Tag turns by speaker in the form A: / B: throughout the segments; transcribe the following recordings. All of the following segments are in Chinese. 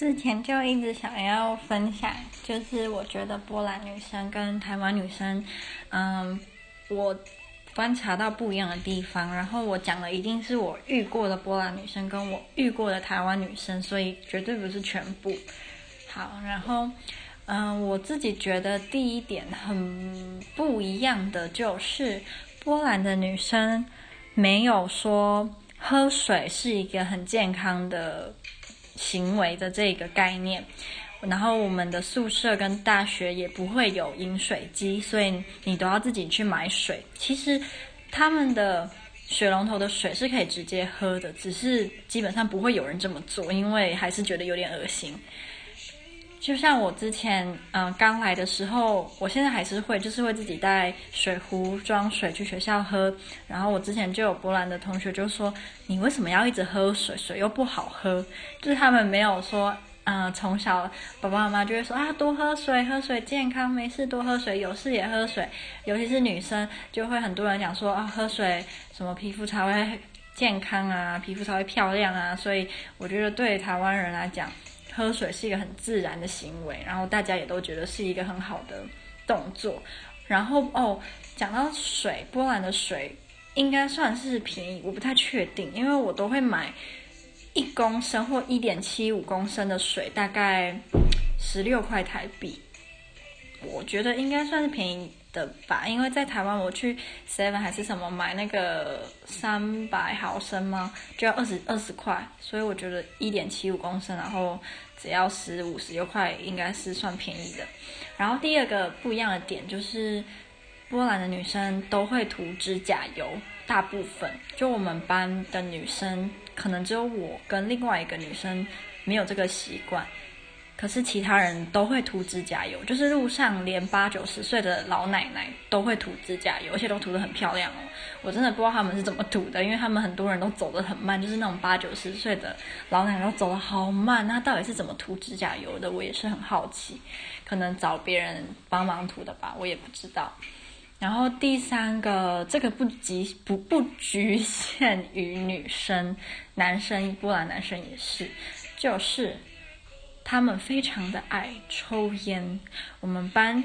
A: 之前就一直想要分享，就是我觉得波兰女生跟台湾女生，嗯，我观察到不一样的地方。然后我讲的一定是我遇过的波兰女生跟我遇过的台湾女生，所以绝对不是全部。好，然后，嗯，我自己觉得第一点很不一样的就是波兰的女生没有说喝水是一个很健康的。行为的这个概念，然后我们的宿舍跟大学也不会有饮水机，所以你都要自己去买水。其实他们的水龙头的水是可以直接喝的，只是基本上不会有人这么做，因为还是觉得有点恶心。就像我之前嗯、刚来的时候，我现在还是会，就是会自己带水壶装水去学校喝。然后我之前就有波兰的同学就说：“你为什么要一直喝水？水又不好喝。”就是他们没有说，嗯、从小爸爸妈妈就会说啊，多喝水，喝水健康，没事多喝水，有事也喝水。尤其是女生，就会很多人讲说啊，喝水什么皮肤才会健康啊，皮肤才会漂亮啊。所以我觉得对台湾人来讲。喝水是一个很自然的行为，然后大家也都觉得是一个很好的动作。然后哦，讲到水，波兰的水应该算是便宜，我不太确定，因为我都会买一公升或一点七五公升的水，大概十六块台币。我觉得应该算是便宜的吧，因为在台湾我去 Seven 还是什么买那个三百毫升吗？就要二十二十块，所以我觉得一点七五公升，然后只要十五十六块，应该是算便宜的。然后第二个不一样的点就是，波兰的女生都会涂指甲油，大部分就我们班的女生，可能只有我跟另外一个女生没有这个习惯。可是其他人都会涂指甲油，就是路上连八九十岁的老奶奶都会涂指甲油，而且都涂得很漂亮哦。我真的不知道他们是怎么涂的，因为他们很多人都走得很慢，就是那种八九十岁的老奶奶都走得好慢。那到底是怎么涂指甲油的？我也是很好奇，可能找别人帮忙涂的吧，我也不知道。然后第三个，这个不局不不局限于女生，男生波兰男生也是，就是。他们非常的爱抽烟，我们班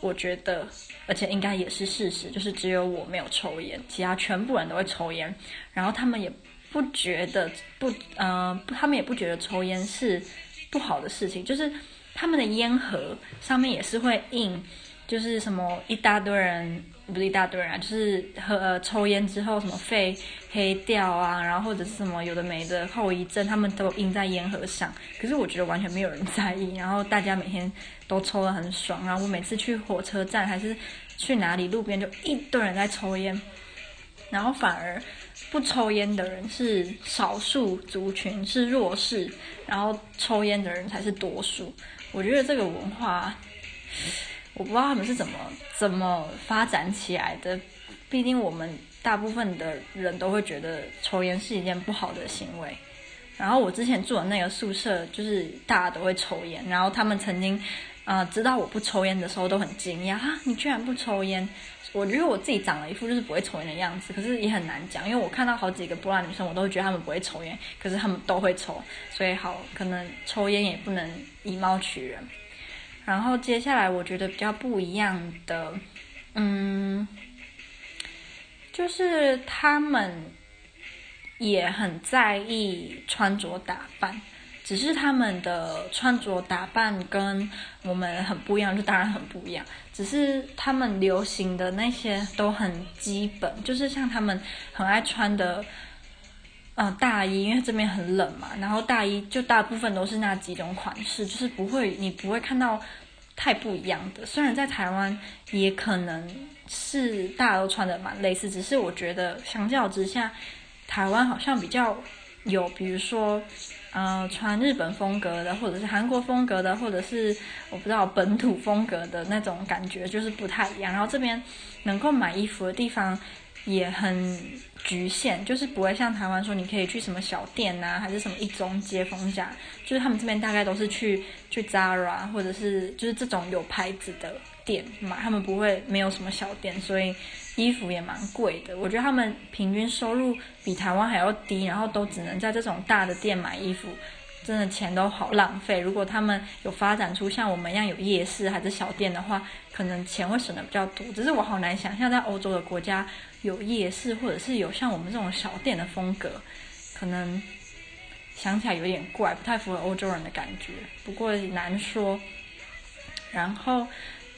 A: 我觉得，而且应该也是事实，就是只有我没有抽烟，其他全部人都会抽烟。然后他们也不觉得不，呃，他们也不觉得抽烟是不好的事情，就是他们的烟盒上面也是会印，就是什么一大堆人。不是一大堆人啊，就是喝呃抽烟之后什么肺黑掉啊，然后或者是什么有的没的后遗症，他们都印在烟盒上。可是我觉得完全没有人在意，然后大家每天都抽得很爽。然后我每次去火车站还是去哪里，路边就一堆人在抽烟，然后反而不抽烟的人是少数族群，是弱势，然后抽烟的人才是多数。我觉得这个文化。我不知道他们是怎么怎么发展起来的，毕竟我们大部分的人都会觉得抽烟是一件不好的行为。然后我之前住的那个宿舍，就是大家都会抽烟，然后他们曾经，呃，知道我不抽烟的时候都很惊讶，你居然不抽烟？我觉得我自己长了一副就是不会抽烟的样子，可是也很难讲，因为我看到好几个波兰女生，我都觉得她们不会抽烟，可是他们都会抽，所以好，可能抽烟也不能以貌取人。然后接下来我觉得比较不一样的，嗯，就是他们也很在意穿着打扮，只是他们的穿着打扮跟我们很不一样，就当然很不一样。只是他们流行的那些都很基本，就是像他们很爱穿的，呃，大衣，因为这边很冷嘛，然后大衣就大部分都是那几种款式，就是不会，你不会看到太不一样的。虽然在台湾也可能是大家都穿的蛮类似，只是我觉得相较之下，台湾好像比较有，比如说，呃，穿日本风格的，或者是韩国风格的，或者是我不知道本土风格的那种感觉，就是不太一样。然后这边能够买衣服的地方也很局限，就是不会像台湾说你可以去什么小店啊，还是什么一中街、逢甲，就是他们这边大概都是去去 Zara 或者是就是这种有牌子的店买，他们不会没有什么小店，所以衣服也蛮贵的。我觉得他们平均收入比台湾还要低，然后都只能在这种大的店买衣服，真的钱都好浪费。如果他们有发展出像我们一样有夜市还是小店的话，可能钱会省得比较多。只是我好难想象在欧洲的国家有夜市，或者是有像我们这种小店的风格，可能想起来有点怪，不太符合欧洲人的感觉。不过难说。然后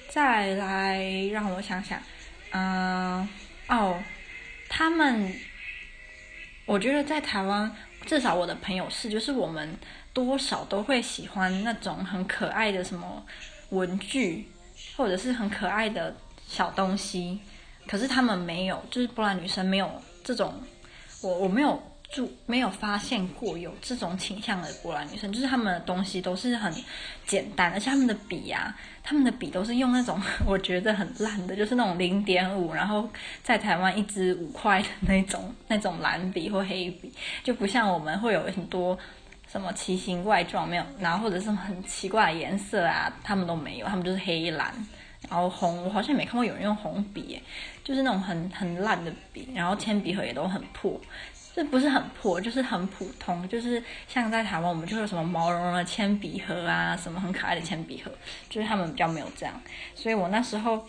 A: 再来让我想想，嗯，哦，他们，我觉得在台湾。至少我的朋友是，就是我们多少都会喜欢那种很可爱的什么文具，或者是很可爱的小东西。可是他们没有，就是波兰女生没有这种，我我没有。就没有发现过有这种倾向的波兰女生，就是他们的东西都是很简单，而且他们的笔啊，他们的笔都是用那种 我觉得很烂的，就是那种零点五，然后在台湾一支五块的那种那种蓝笔或黑笔，就不像我们会有很多什么奇形怪状没有，然后或者是很奇怪的颜色啊，他们都没有，他们就是黑蓝，然后红，我好像没看过有人用红笔，就是那种很很烂的笔，然后铅笔盒也都很破。这不是很破，就是很普通，就是像在台湾，我们就有什么毛茸茸的铅笔盒啊，什么很可爱的铅笔盒，就是他们比较没有这样。所以我那时候，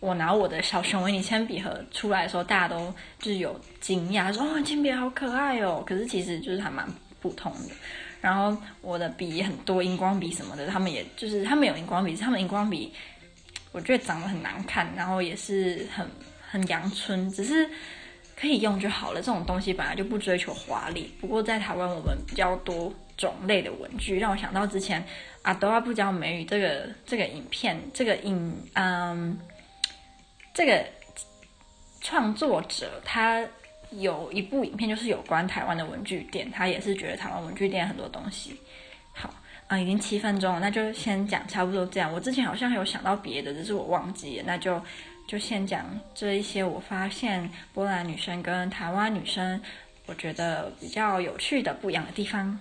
A: 我拿我的小熊维尼铅笔盒出来的时候，大家都就是有惊讶，说哦，铅笔好可爱哦。可是其实就是还蛮普通的。然后我的笔很多，荧光笔什么的，他们也就是他们有荧光笔，他们荧光笔我觉得长得很难看，然后也是很很阳春，只是。可以用就好了，这种东西本来就不追求华丽。不过在台湾，我们比较多种类的文具，让我想到之前阿德瓦不教美语这个这个影片，这个影嗯，这个创作者他有一部影片，就是有关台湾的文具店，他也是觉得台湾文具店很多东西好啊、已经七分钟了，那就先讲差不多这样。我之前好像有想到别的，只是我忘记了，那就。就先讲这一些，我发现波兰女生跟台湾女生，我觉得比较有趣的不一样的地方。